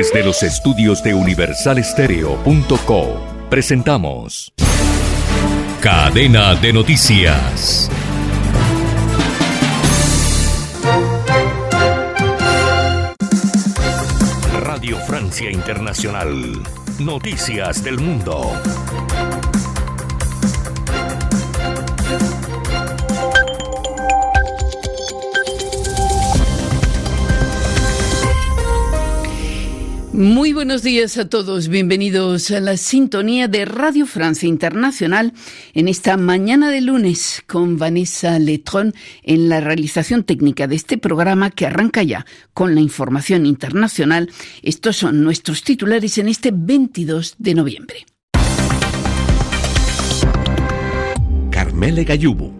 Desde los estudios de universalestereo.co presentamos Cadena de Noticias. Radio Francia Internacional. Noticias del Mundo. Muy buenos días a todos, bienvenidos a la sintonía de Radio Francia Internacional en esta mañana de lunes con Vanessa Letron en la realización técnica de este programa que arranca ya con la información internacional. Estos son nuestros titulares en este 22 de noviembre. Carmele Gayubo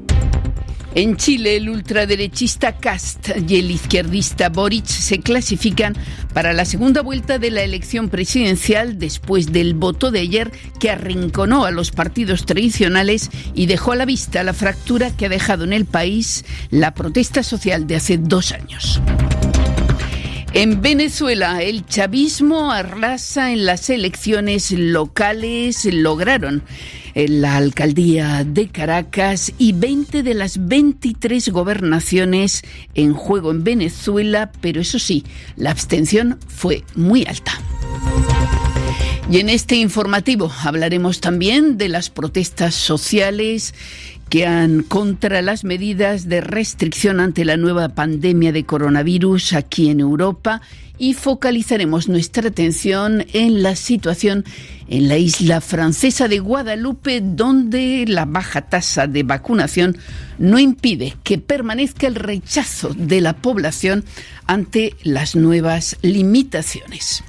en Chile, el ultraderechista Cast y el izquierdista Boric se clasifican para la segunda vuelta de la elección presidencial después del voto de ayer que arrinconó a los partidos tradicionales y dejó a la vista la fractura que ha dejado en el país la protesta social de hace dos años. En Venezuela, el chavismo arrasa en las elecciones locales. Lograron en la alcaldía de Caracas y 20 de las 23 gobernaciones en juego en Venezuela, pero eso sí, la abstención fue muy alta. Y en este informativo hablaremos también de las protestas sociales que han contra las medidas de restricción ante la nueva pandemia de coronavirus aquí en Europa y focalizaremos nuestra atención en la situación en la isla francesa de Guadalupe, donde la baja tasa de vacunación no impide que permanezca el rechazo de la población ante las nuevas limitaciones.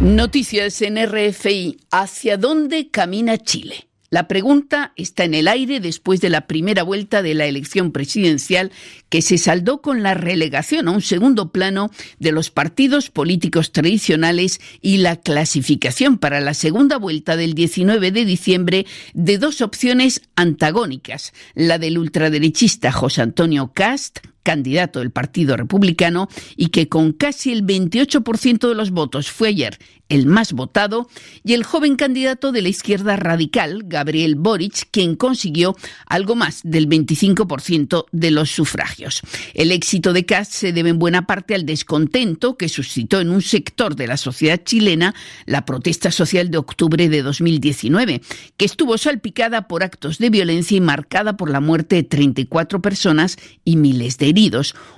Noticias en RFI. ¿Hacia dónde camina Chile? La pregunta está en el aire después de la primera vuelta de la elección presidencial que se saldó con la relegación a un segundo plano de los partidos políticos tradicionales y la clasificación para la segunda vuelta del 19 de diciembre de dos opciones antagónicas, la del ultraderechista José Antonio Cast, candidato del Partido Republicano y que con casi el 28% de los votos fue ayer el más votado, y el joven candidato de la izquierda radical, Gabriel Boric, quien consiguió algo más del 25% de los sufragios. El éxito de Cast se debe en buena parte al descontento que suscitó en un sector de la sociedad chilena la protesta social de octubre de 2019, que estuvo salpicada por actos de violencia y marcada por la muerte de 34 personas y miles de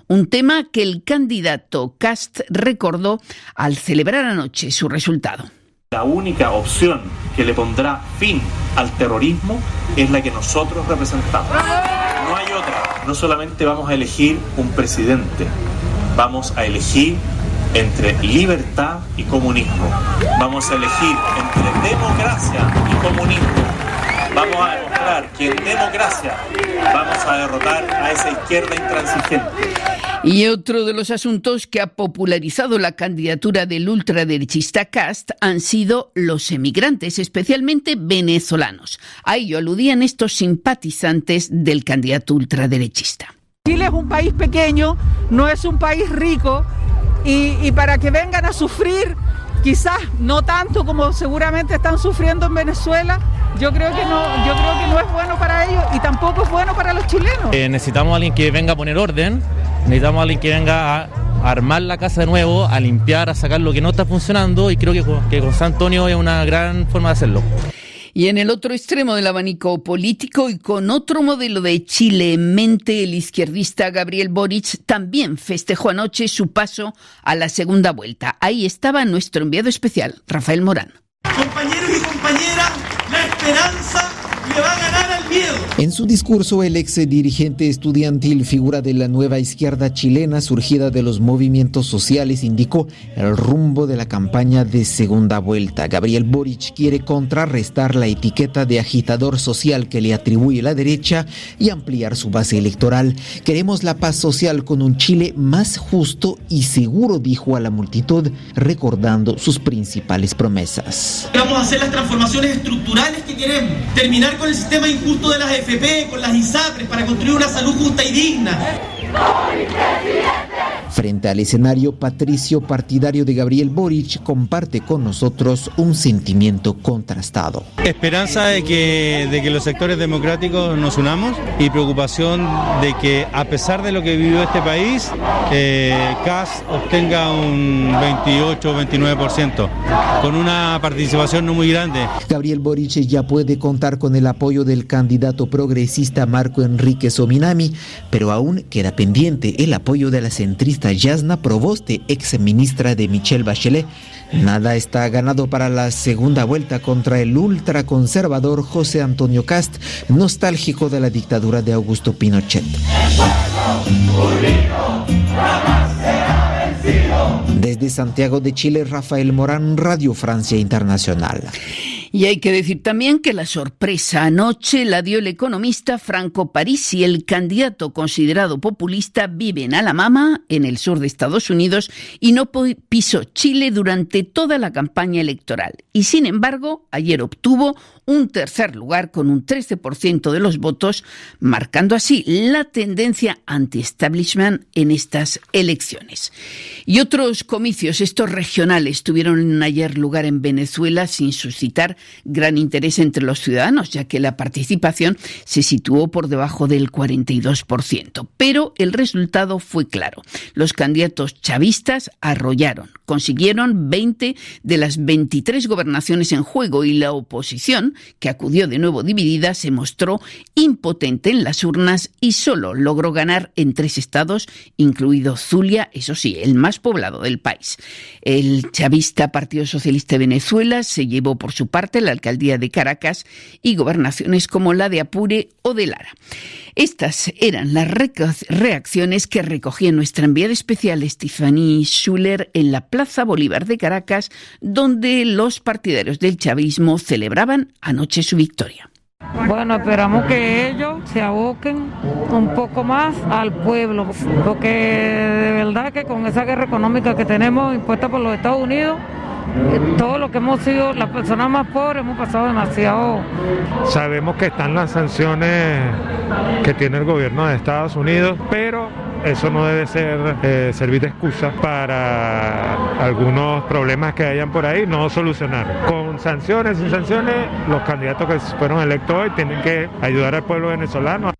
un tema que el candidato Cast recordó al celebrar anoche su resultado. La única opción que le pondrá fin al terrorismo es la que nosotros representamos. No hay otra. No solamente vamos a elegir un presidente, vamos a elegir entre libertad y comunismo. Vamos a elegir entre democracia y comunismo. Vamos a demostrar que en democracia vamos a derrotar a esa izquierda intransigente. Y otro de los asuntos que ha popularizado la candidatura del ultraderechista Cast han sido los emigrantes, especialmente venezolanos. A ello aludían estos simpatizantes del candidato ultraderechista. Chile es un país pequeño, no es un país rico, y, y para que vengan a sufrir quizás no tanto como seguramente están sufriendo en Venezuela, yo creo que no, yo creo que no es bueno para ellos y tampoco es bueno para los chilenos. Eh, necesitamos a alguien que venga a poner orden, necesitamos a alguien que venga a armar la casa de nuevo, a limpiar, a sacar lo que no está funcionando y creo que, que con San Antonio es una gran forma de hacerlo. Y en el otro extremo del abanico político y con otro modelo de Chile en mente, el izquierdista Gabriel Boric también festejó anoche su paso a la segunda vuelta. Ahí estaba nuestro enviado especial, Rafael Morán. Compañeros y compañeras, esperanza le va a ganar al miedo. En su discurso, el ex dirigente estudiantil, figura de la nueva izquierda chilena surgida de los movimientos sociales, indicó el rumbo de la campaña de segunda vuelta. Gabriel Boric quiere contrarrestar la etiqueta de agitador social que le atribuye la derecha y ampliar su base electoral. Queremos la paz social con un Chile más justo y seguro, dijo a la multitud, recordando sus principales promesas. Vamos a hacer las transformaciones estructurales que queremos, terminar con el sistema injusto de las FP, con las ISAPRES, para construir una salud justa y digna. Frente al escenario, Patricio, partidario de Gabriel Boric, comparte con nosotros un sentimiento contrastado. Esperanza de que, de que los sectores democráticos nos unamos y preocupación de que a pesar de lo que vivió este país, eh, CAS obtenga un 28 o 29%, con una participación no muy grande. Gabriel Boric ya puede contar con el apoyo del candidato progresista Marco Enrique Sominami, pero aún queda pendiente el apoyo de la centrista Yasna Proboste, ex ministra de Michelle Bachelet. Nada está ganado para la segunda vuelta contra el ultraconservador José Antonio Cast, nostálgico de la dictadura de Augusto Pinochet. Desde Santiago de Chile, Rafael Morán, Radio Francia Internacional. Y hay que decir también que la sorpresa anoche la dio el economista Franco Parisi, el candidato considerado populista, vive en Alabama, en el sur de Estados Unidos, y no pisó Chile durante toda la campaña electoral. Y sin embargo, ayer obtuvo un tercer lugar con un 13% de los votos, marcando así la tendencia anti-establishment en estas elecciones. Y otros comicios, estos regionales, tuvieron ayer lugar en Venezuela sin suscitar gran interés entre los ciudadanos, ya que la participación se situó por debajo del 42%. Pero el resultado fue claro. Los candidatos chavistas arrollaron, consiguieron 20 de las 23 gobernaciones en juego y la oposición, que acudió de nuevo dividida, se mostró impotente en las urnas y solo logró ganar en tres estados, incluido Zulia, eso sí, el más poblado del país. El chavista Partido Socialista de Venezuela se llevó por su parte la alcaldía de Caracas y gobernaciones como la de Apure o de Lara. Estas eran las reacciones que recogía nuestra enviada especial Stephanie Schuller en la Plaza Bolívar de Caracas, donde los partidarios del chavismo celebraban anoche su victoria. Bueno, esperamos que ellos se aboquen un poco más al pueblo, porque de verdad que con esa guerra económica que tenemos impuesta por los Estados Unidos, todo lo que hemos sido las personas más pobres hemos pasado demasiado. Sabemos que están las sanciones que tiene el gobierno de Estados Unidos, pero eso no debe ser eh, servir de excusa para algunos problemas que hayan por ahí, no solucionar. Con sanciones, sin sanciones, los candidatos que fueron electos hoy tienen que ayudar al pueblo venezolano.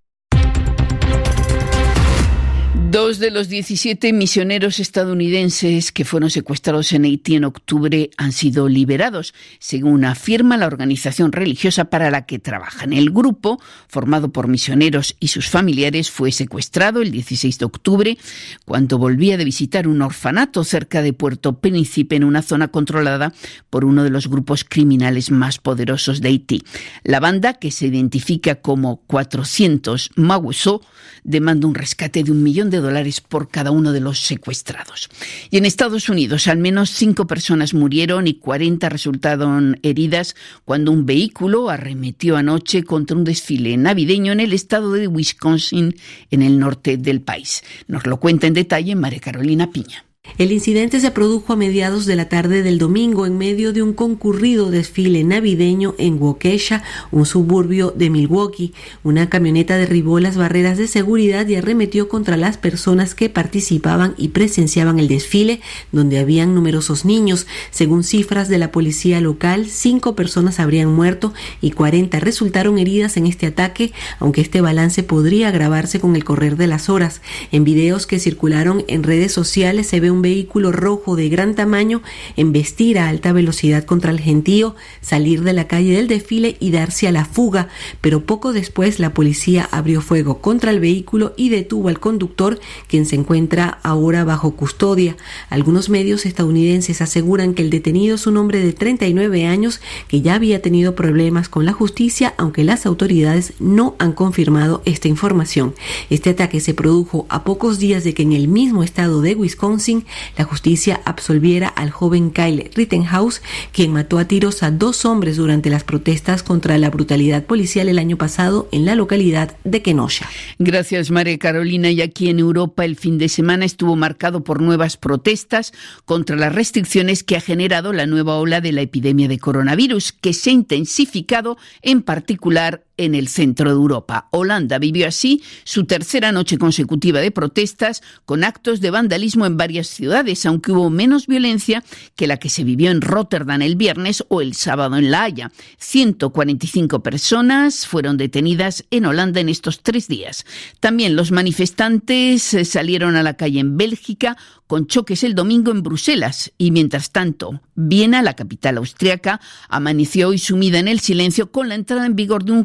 Dos de los 17 misioneros estadounidenses que fueron secuestrados en Haití en octubre han sido liberados, según afirma la organización religiosa para la que trabajan. El grupo, formado por misioneros y sus familiares, fue secuestrado el 16 de octubre cuando volvía de visitar un orfanato cerca de Puerto Príncipe en una zona controlada por uno de los grupos criminales más poderosos de Haití. La banda, que se identifica como 400 Maguesó, demanda un rescate de un millón de dólares por cada uno de los secuestrados. Y en Estados Unidos, al menos cinco personas murieron y 40 resultaron heridas cuando un vehículo arremetió anoche contra un desfile navideño en el estado de Wisconsin, en el norte del país. Nos lo cuenta en detalle María Carolina Piña. El incidente se produjo a mediados de la tarde del domingo en medio de un concurrido desfile navideño en Waukesha, un suburbio de Milwaukee. Una camioneta derribó las barreras de seguridad y arremetió contra las personas que participaban y presenciaban el desfile, donde habían numerosos niños. Según cifras de la policía local, cinco personas habrían muerto y 40 resultaron heridas en este ataque, aunque este balance podría agravarse con el correr de las horas. En videos que circularon en redes sociales se ve un vehículo rojo de gran tamaño embestir a alta velocidad contra el gentío, salir de la calle del desfile y darse a la fuga, pero poco después la policía abrió fuego contra el vehículo y detuvo al conductor, quien se encuentra ahora bajo custodia. Algunos medios estadounidenses aseguran que el detenido es un hombre de 39 años que ya había tenido problemas con la justicia, aunque las autoridades no han confirmado esta información. Este ataque se produjo a pocos días de que en el mismo estado de Wisconsin la justicia absolviera al joven Kyle Rittenhouse, quien mató a tiros a dos hombres durante las protestas contra la brutalidad policial el año pasado en la localidad de Kenosha. Gracias, María Carolina. Y aquí en Europa el fin de semana estuvo marcado por nuevas protestas contra las restricciones que ha generado la nueva ola de la epidemia de coronavirus, que se ha intensificado en particular en el centro de Europa. Holanda vivió así su tercera noche consecutiva de protestas con actos de vandalismo en varias ciudades, aunque hubo menos violencia que la que se vivió en Rotterdam el viernes o el sábado en La Haya. 145 personas fueron detenidas en Holanda en estos tres días. También los manifestantes eh, salieron a la calle en Bélgica con choques el domingo en Bruselas y mientras tanto Viena, la capital austriaca, amaneció hoy sumida en el silencio con la entrada en vigor de un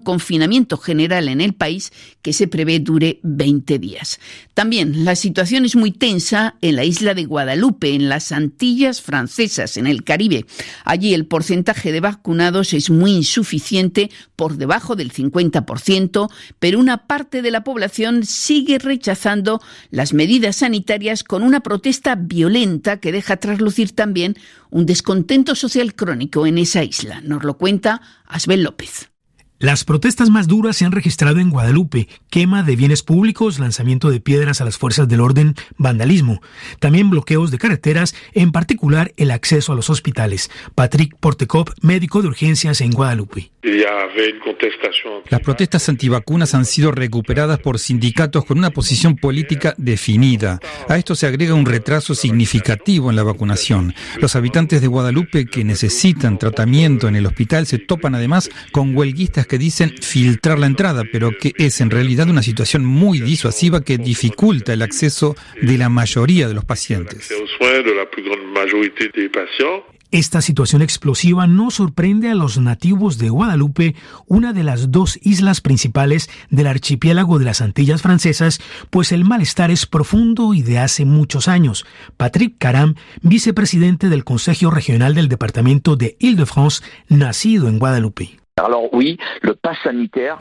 general en el país que se prevé dure 20 días. También la situación es muy tensa en la isla de Guadalupe, en las Antillas francesas, en el Caribe. Allí el porcentaje de vacunados es muy insuficiente, por debajo del 50%, pero una parte de la población sigue rechazando las medidas sanitarias con una protesta violenta que deja traslucir también un descontento social crónico en esa isla. Nos lo cuenta Asbel López. Las protestas más duras se han registrado en Guadalupe, quema de bienes públicos, lanzamiento de piedras a las fuerzas del orden, vandalismo, también bloqueos de carreteras, en particular el acceso a los hospitales. Patrick Portecop, médico de urgencias en Guadalupe. Las protestas antivacunas han sido recuperadas por sindicatos con una posición política definida. A esto se agrega un retraso significativo en la vacunación. Los habitantes de Guadalupe que necesitan tratamiento en el hospital se topan además con huelguistas que dicen filtrar la entrada, pero que es en realidad una situación muy disuasiva que dificulta el acceso de la mayoría de los pacientes. Esta situación explosiva no sorprende a los nativos de Guadalupe, una de las dos islas principales del archipiélago de las Antillas francesas, pues el malestar es profundo y de hace muchos años. Patrick Caram, vicepresidente del Consejo Regional del Departamento de Île-de-France, nacido en Guadalupe.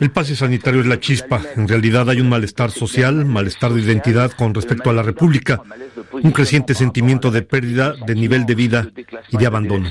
El pase sanitario es la chispa. En realidad hay un malestar social, malestar de identidad con respecto a la República, un creciente sentimiento de pérdida de nivel de vida y de abandono.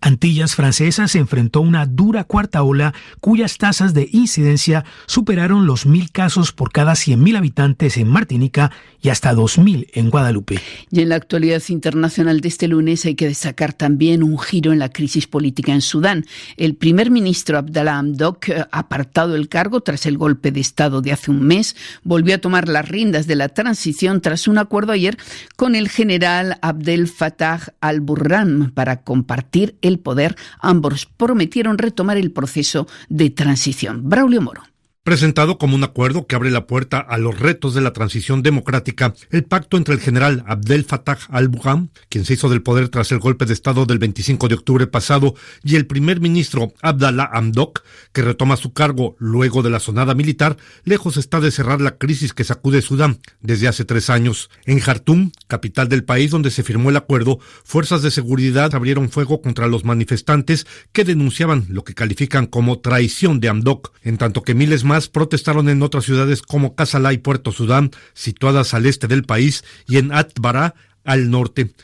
Antillas Francesas se enfrentó a una dura cuarta ola cuyas tasas de incidencia superaron los mil casos por cada 100.000 habitantes en Martinica y hasta 2.000 en Guadalupe. Y en la actualidad internacional de este lunes hay que destacar también un giro en la crisis política en Sudán. El primer ministro Abdallah Hamdok, eh, apartado del cargo tras el golpe de Estado de hace un mes, volvió a tomar las riendas de la transición tras un acuerdo ayer con el general Abdel Fattah al-Burran para compartir el poder, ambos prometieron retomar el proceso de transición. Braulio Moro. Presentado como un acuerdo que abre la puerta a los retos de la transición democrática, el pacto entre el general Abdel Fattah al-Burhan, quien se hizo del poder tras el golpe de Estado del 25 de octubre pasado, y el primer ministro Abdallah Hamdok, que retoma su cargo luego de la sonada militar, lejos está de cerrar la crisis que sacude Sudán desde hace tres años. En Jartum, capital del país donde se firmó el acuerdo, fuerzas de seguridad abrieron fuego contra los manifestantes que denunciaban lo que califican como traición de Hamdok, en tanto que miles más protestaron en otras ciudades como Kasala y Puerto Sudán, situadas al este del país, y en Atbara, al norte.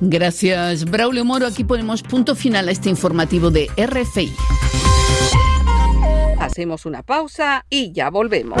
Gracias, Braulio Moro. Aquí ponemos punto final a este informativo de RFI. Hacemos una pausa y ya volvemos.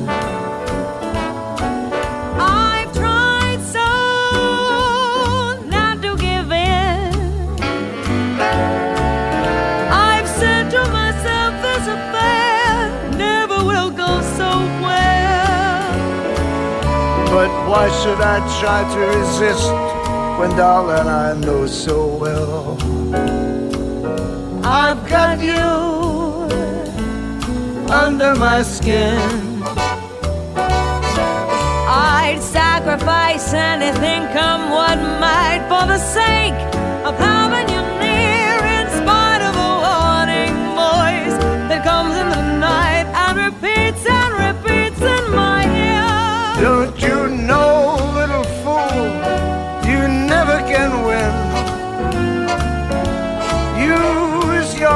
Why should I try to resist when, darling, I know so well? I've got you under my skin? I'd sacrifice anything, come what might, for the sake of having you near, in spite of a warning voice that comes in the night and repeats and repeats in my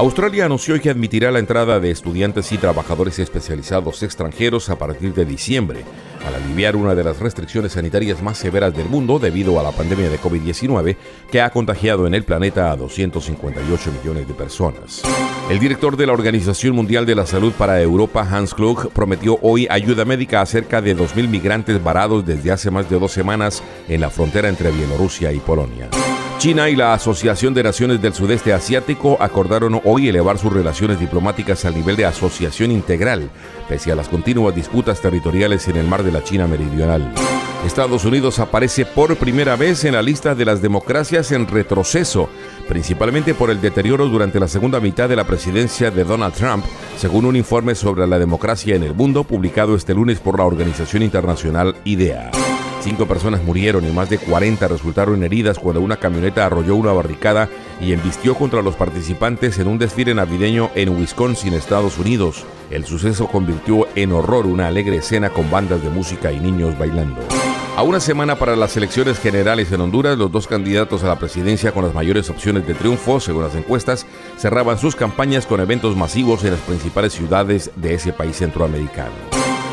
Australia anunció que admitirá la entrada de estudiantes y trabajadores especializados extranjeros a partir de diciembre, al aliviar una de las restricciones sanitarias más severas del mundo debido a la pandemia de COVID-19 que ha contagiado en el planeta a 258 millones de personas. El director de la Organización Mundial de la Salud para Europa, Hans Klug, prometió hoy ayuda médica a cerca de 2.000 migrantes varados desde hace más de dos semanas en la frontera entre Bielorrusia y Polonia. China y la Asociación de Naciones del Sudeste Asiático acordaron hoy elevar sus relaciones diplomáticas al nivel de asociación integral, pese a las continuas disputas territoriales en el mar de la China Meridional. Estados Unidos aparece por primera vez en la lista de las democracias en retroceso, principalmente por el deterioro durante la segunda mitad de la presidencia de Donald Trump, según un informe sobre la democracia en el mundo publicado este lunes por la organización internacional IDEA. Cinco personas murieron y más de 40 resultaron heridas cuando una camioneta arrolló una barricada y embistió contra los participantes en un desfile navideño en Wisconsin, Estados Unidos. El suceso convirtió en horror una alegre escena con bandas de música y niños bailando. A una semana para las elecciones generales en Honduras, los dos candidatos a la presidencia con las mayores opciones de triunfo, según las encuestas, cerraban sus campañas con eventos masivos en las principales ciudades de ese país centroamericano.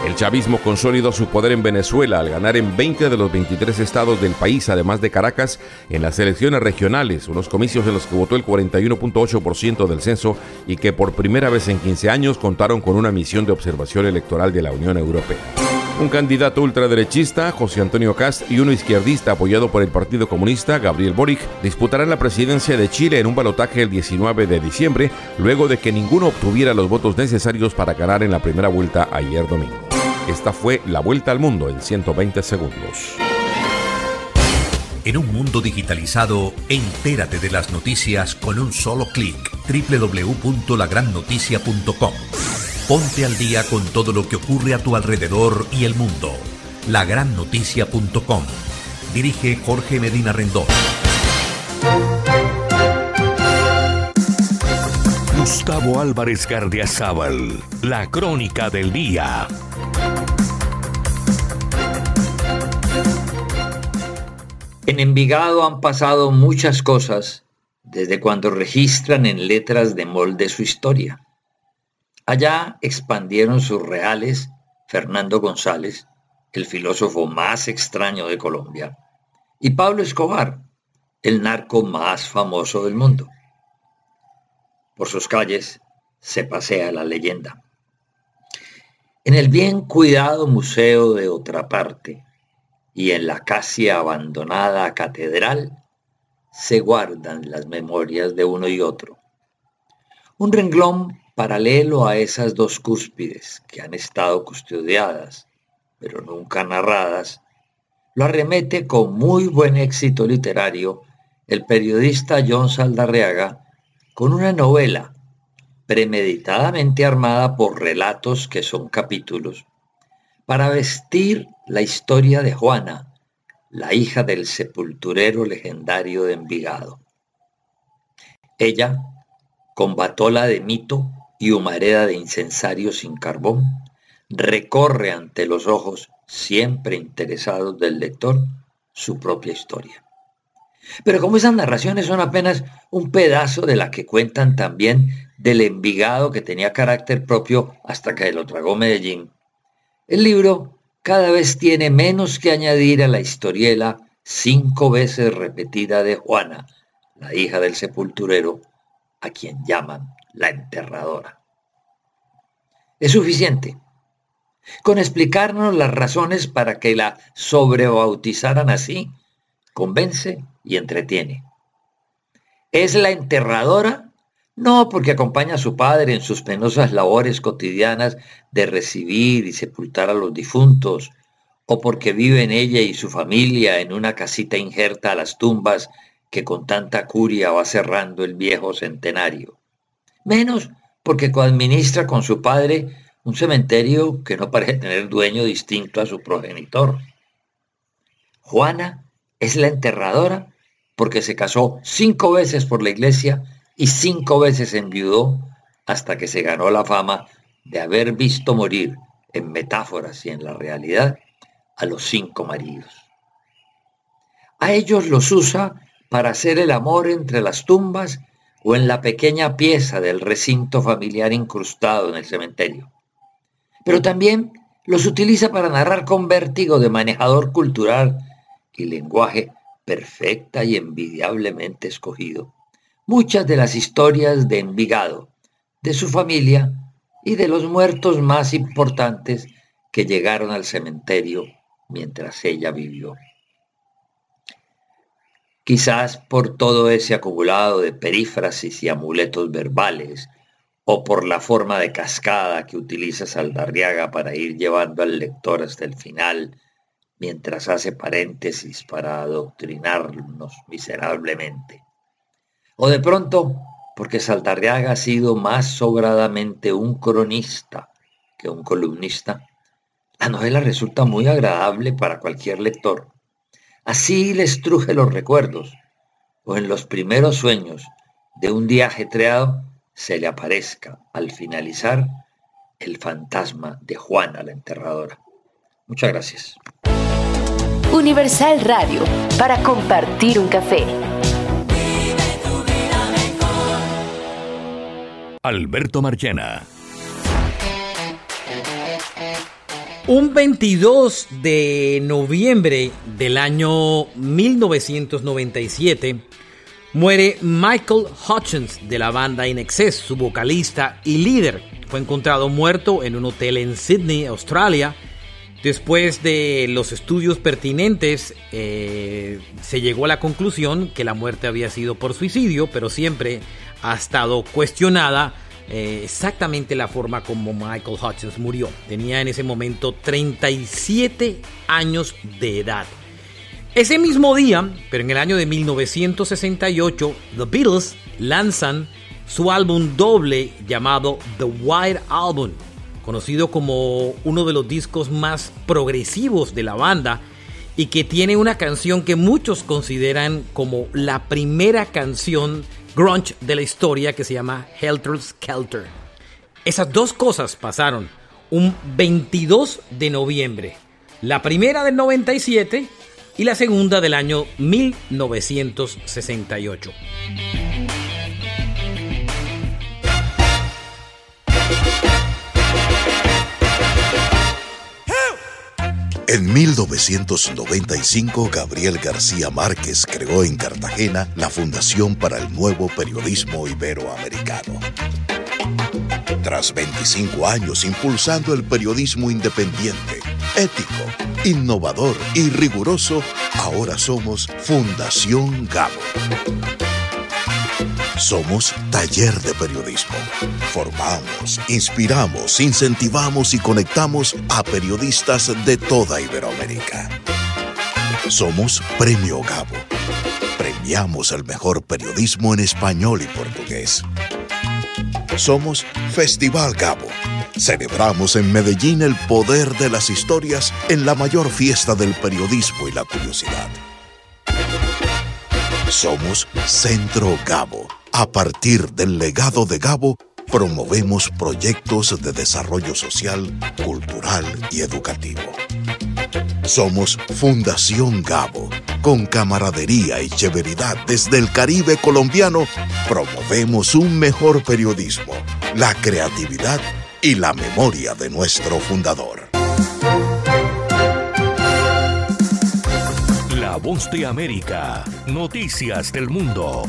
El chavismo consolidó su poder en Venezuela al ganar en 20 de los 23 estados del país, además de Caracas, en las elecciones regionales, unos comicios en los que votó el 41.8% del censo y que por primera vez en 15 años contaron con una misión de observación electoral de la Unión Europea. Un candidato ultraderechista, José Antonio Cast, y uno izquierdista apoyado por el Partido Comunista, Gabriel Boric, disputarán la presidencia de Chile en un balotaje el 19 de diciembre, luego de que ninguno obtuviera los votos necesarios para ganar en la primera vuelta ayer domingo. Esta fue la vuelta al mundo en 120 segundos. En un mundo digitalizado, entérate de las noticias con un solo clic. www.lagrannoticia.com. Ponte al día con todo lo que ocurre a tu alrededor y el mundo. Lagrannoticia.com. Dirige Jorge Medina Rendón. Gustavo Álvarez Gardiazabal, la crónica del día. En Envigado han pasado muchas cosas desde cuando registran en letras de molde su historia. Allá expandieron sus reales Fernando González, el filósofo más extraño de Colombia, y Pablo Escobar, el narco más famoso del mundo. Por sus calles se pasea la leyenda. En el bien cuidado museo de otra parte, y en la casi abandonada catedral se guardan las memorias de uno y otro. Un renglón paralelo a esas dos cúspides que han estado custodiadas, pero nunca narradas, lo arremete con muy buen éxito literario el periodista John Saldarreaga con una novela premeditadamente armada por relatos que son capítulos para vestir la historia de Juana, la hija del sepulturero legendario de Envigado. Ella, con batola de mito y humareda de incensario sin carbón, recorre ante los ojos siempre interesados del lector su propia historia. Pero como esas narraciones son apenas un pedazo de la que cuentan también del Envigado que tenía carácter propio hasta que lo tragó Medellín, el libro cada vez tiene menos que añadir a la historiela cinco veces repetida de Juana, la hija del sepulturero, a quien llaman la enterradora. Es suficiente con explicarnos las razones para que la sobrebautizaran así, convence y entretiene. ¿Es la enterradora? No, porque acompaña a su padre en sus penosas labores cotidianas de recibir y sepultar a los difuntos, o porque vive en ella y su familia en una casita injerta a las tumbas que con tanta curia va cerrando el viejo centenario. Menos porque coadministra con su padre un cementerio que no parece tener dueño distinto a su progenitor. Juana es la enterradora porque se casó cinco veces por la iglesia y cinco veces enviudó hasta que se ganó la fama de haber visto morir en metáforas y en la realidad a los cinco maridos. A ellos los usa para hacer el amor entre las tumbas o en la pequeña pieza del recinto familiar incrustado en el cementerio. Pero también los utiliza para narrar con vértigo de manejador cultural y lenguaje perfecta y envidiablemente escogido. Muchas de las historias de Envigado, de su familia y de los muertos más importantes que llegaron al cementerio mientras ella vivió. Quizás por todo ese acumulado de perífrasis y amuletos verbales, o por la forma de cascada que utiliza Saldarriaga para ir llevando al lector hasta el final, mientras hace paréntesis para adoctrinarnos miserablemente. O de pronto, porque Saldarriaga ha sido más sobradamente un cronista que un columnista, la novela resulta muy agradable para cualquier lector. Así les truje los recuerdos, o en los primeros sueños de un día ajetreado se le aparezca al finalizar el fantasma de Juana la enterradora. Muchas gracias. Universal Radio, para compartir un café. Alberto Marchena. Un 22 de noviembre del año 1997 muere Michael Hutchins de la banda In Excess, su vocalista y líder. Fue encontrado muerto en un hotel en Sydney, Australia. Después de los estudios pertinentes, eh, se llegó a la conclusión que la muerte había sido por suicidio, pero siempre ha estado cuestionada eh, exactamente la forma como Michael Hutchins murió. Tenía en ese momento 37 años de edad. Ese mismo día, pero en el año de 1968, The Beatles lanzan su álbum doble llamado The White Album, conocido como uno de los discos más progresivos de la banda y que tiene una canción que muchos consideran como la primera canción grunge de la historia que se llama Helter Skelter. Esas dos cosas pasaron un 22 de noviembre. La primera del 97 y la segunda del año 1968. En 1995, Gabriel García Márquez creó en Cartagena la Fundación para el Nuevo Periodismo Iberoamericano. Tras 25 años impulsando el periodismo independiente, ético, innovador y riguroso, ahora somos Fundación Gabo. Somos taller de periodismo. Formamos, inspiramos, incentivamos y conectamos a periodistas de toda Iberoamérica. Somos Premio Gabo. Premiamos el mejor periodismo en español y portugués. Somos Festival Gabo. Celebramos en Medellín el poder de las historias en la mayor fiesta del periodismo y la curiosidad. Somos Centro Gabo A partir del legado de Gabo, promovemos proyectos de desarrollo social, cultural y educativo. Somos Fundación Gabo. Con camaradería y severidad desde el Caribe colombiano, promovemos un mejor periodismo, la creatividad y la memoria de nuestro fundador. La voz de América. Noticias del mundo.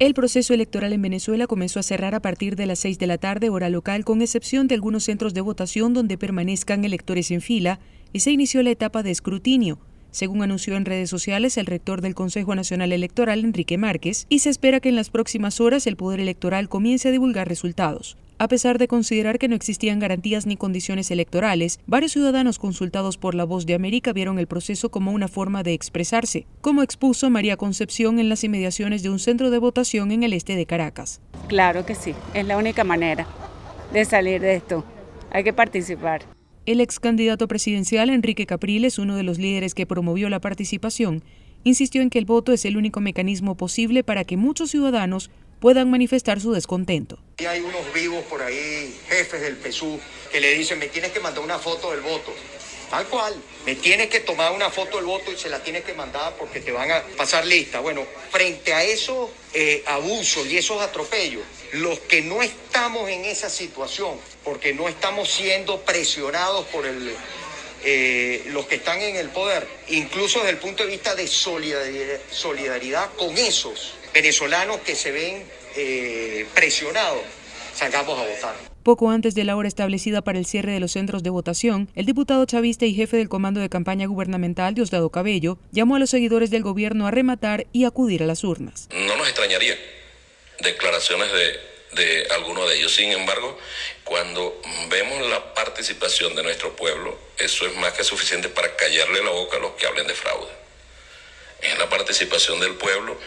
El proceso electoral en Venezuela comenzó a cerrar a partir de las 6 de la tarde, hora local, con excepción de algunos centros de votación donde permanezcan electores en fila, y se inició la etapa de escrutinio, según anunció en redes sociales el rector del Consejo Nacional Electoral, Enrique Márquez, y se espera que en las próximas horas el Poder Electoral comience a divulgar resultados. A pesar de considerar que no existían garantías ni condiciones electorales, varios ciudadanos consultados por La Voz de América vieron el proceso como una forma de expresarse, como expuso María Concepción en las inmediaciones de un centro de votación en el este de Caracas. Claro que sí, es la única manera de salir de esto. Hay que participar. El ex candidato presidencial Enrique Capriles, uno de los líderes que promovió la participación, insistió en que el voto es el único mecanismo posible para que muchos ciudadanos puedan manifestar su descontento. Y hay unos vivos por ahí, jefes del PSU, que le dicen, me tienes que mandar una foto del voto. Tal cual, me tienes que tomar una foto del voto y se la tienes que mandar porque te van a pasar lista. Bueno, frente a esos eh, abusos y esos atropellos, los que no estamos en esa situación, porque no estamos siendo presionados por eh, los que están en el poder, incluso desde el punto de vista de solidaridad con esos venezolanos que se ven eh, presionados, salgamos a votar. Poco antes de la hora establecida para el cierre de los centros de votación, el diputado chavista y jefe del Comando de Campaña Gubernamental, Diosdado Cabello, llamó a los seguidores del gobierno a rematar y acudir a las urnas. No nos extrañaría declaraciones de, de alguno de ellos. Sin embargo, cuando vemos la participación de nuestro pueblo, eso es más que suficiente para callarle la boca a los que hablen de fraude. Es la participación del pueblo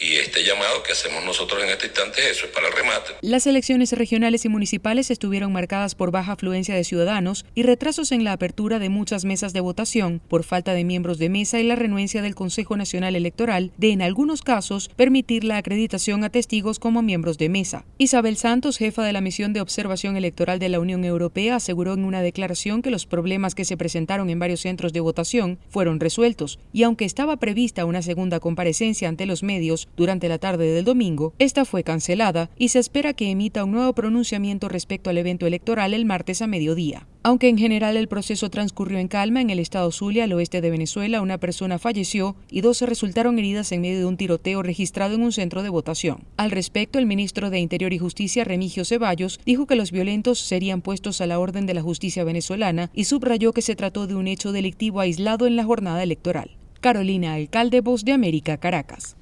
y este llamado que hacemos nosotros en este instante, eso es para el remate. Las elecciones regionales y municipales estuvieron marcadas por baja afluencia de ciudadanos y retrasos en la apertura de muchas mesas de votación por falta de miembros de mesa y la renuencia del Consejo Nacional Electoral de, en algunos casos, permitir la acreditación a testigos como miembros de mesa. Isabel Santos, jefa de la misión de observación electoral de la Unión Europea, aseguró en una declaración que los problemas que se presentaron en varios centros de votación fueron resueltos y aunque estaba prevista una segunda comparecencia ante los medios, durante la tarde del domingo, esta fue cancelada y se espera que emita un nuevo pronunciamiento respecto al evento electoral el martes a mediodía. Aunque en general el proceso transcurrió en calma, en el estado Zulia, al oeste de Venezuela, una persona falleció y 12 resultaron heridas en medio de un tiroteo registrado en un centro de votación. Al respecto, el ministro de Interior y Justicia, Remigio Ceballos, dijo que los violentos serían puestos a la orden de la justicia venezolana y subrayó que se trató de un hecho delictivo aislado en la jornada electoral. Carolina Alcalde, Voz de América, Caracas.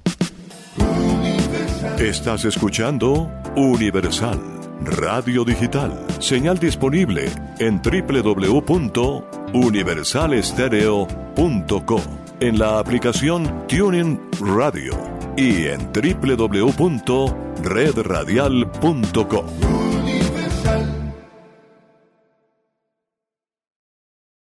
Estás escuchando Universal, Radio Digital, señal disponible en www.universalestereo.co, en la aplicación Tuning Radio y en www.redradial.com.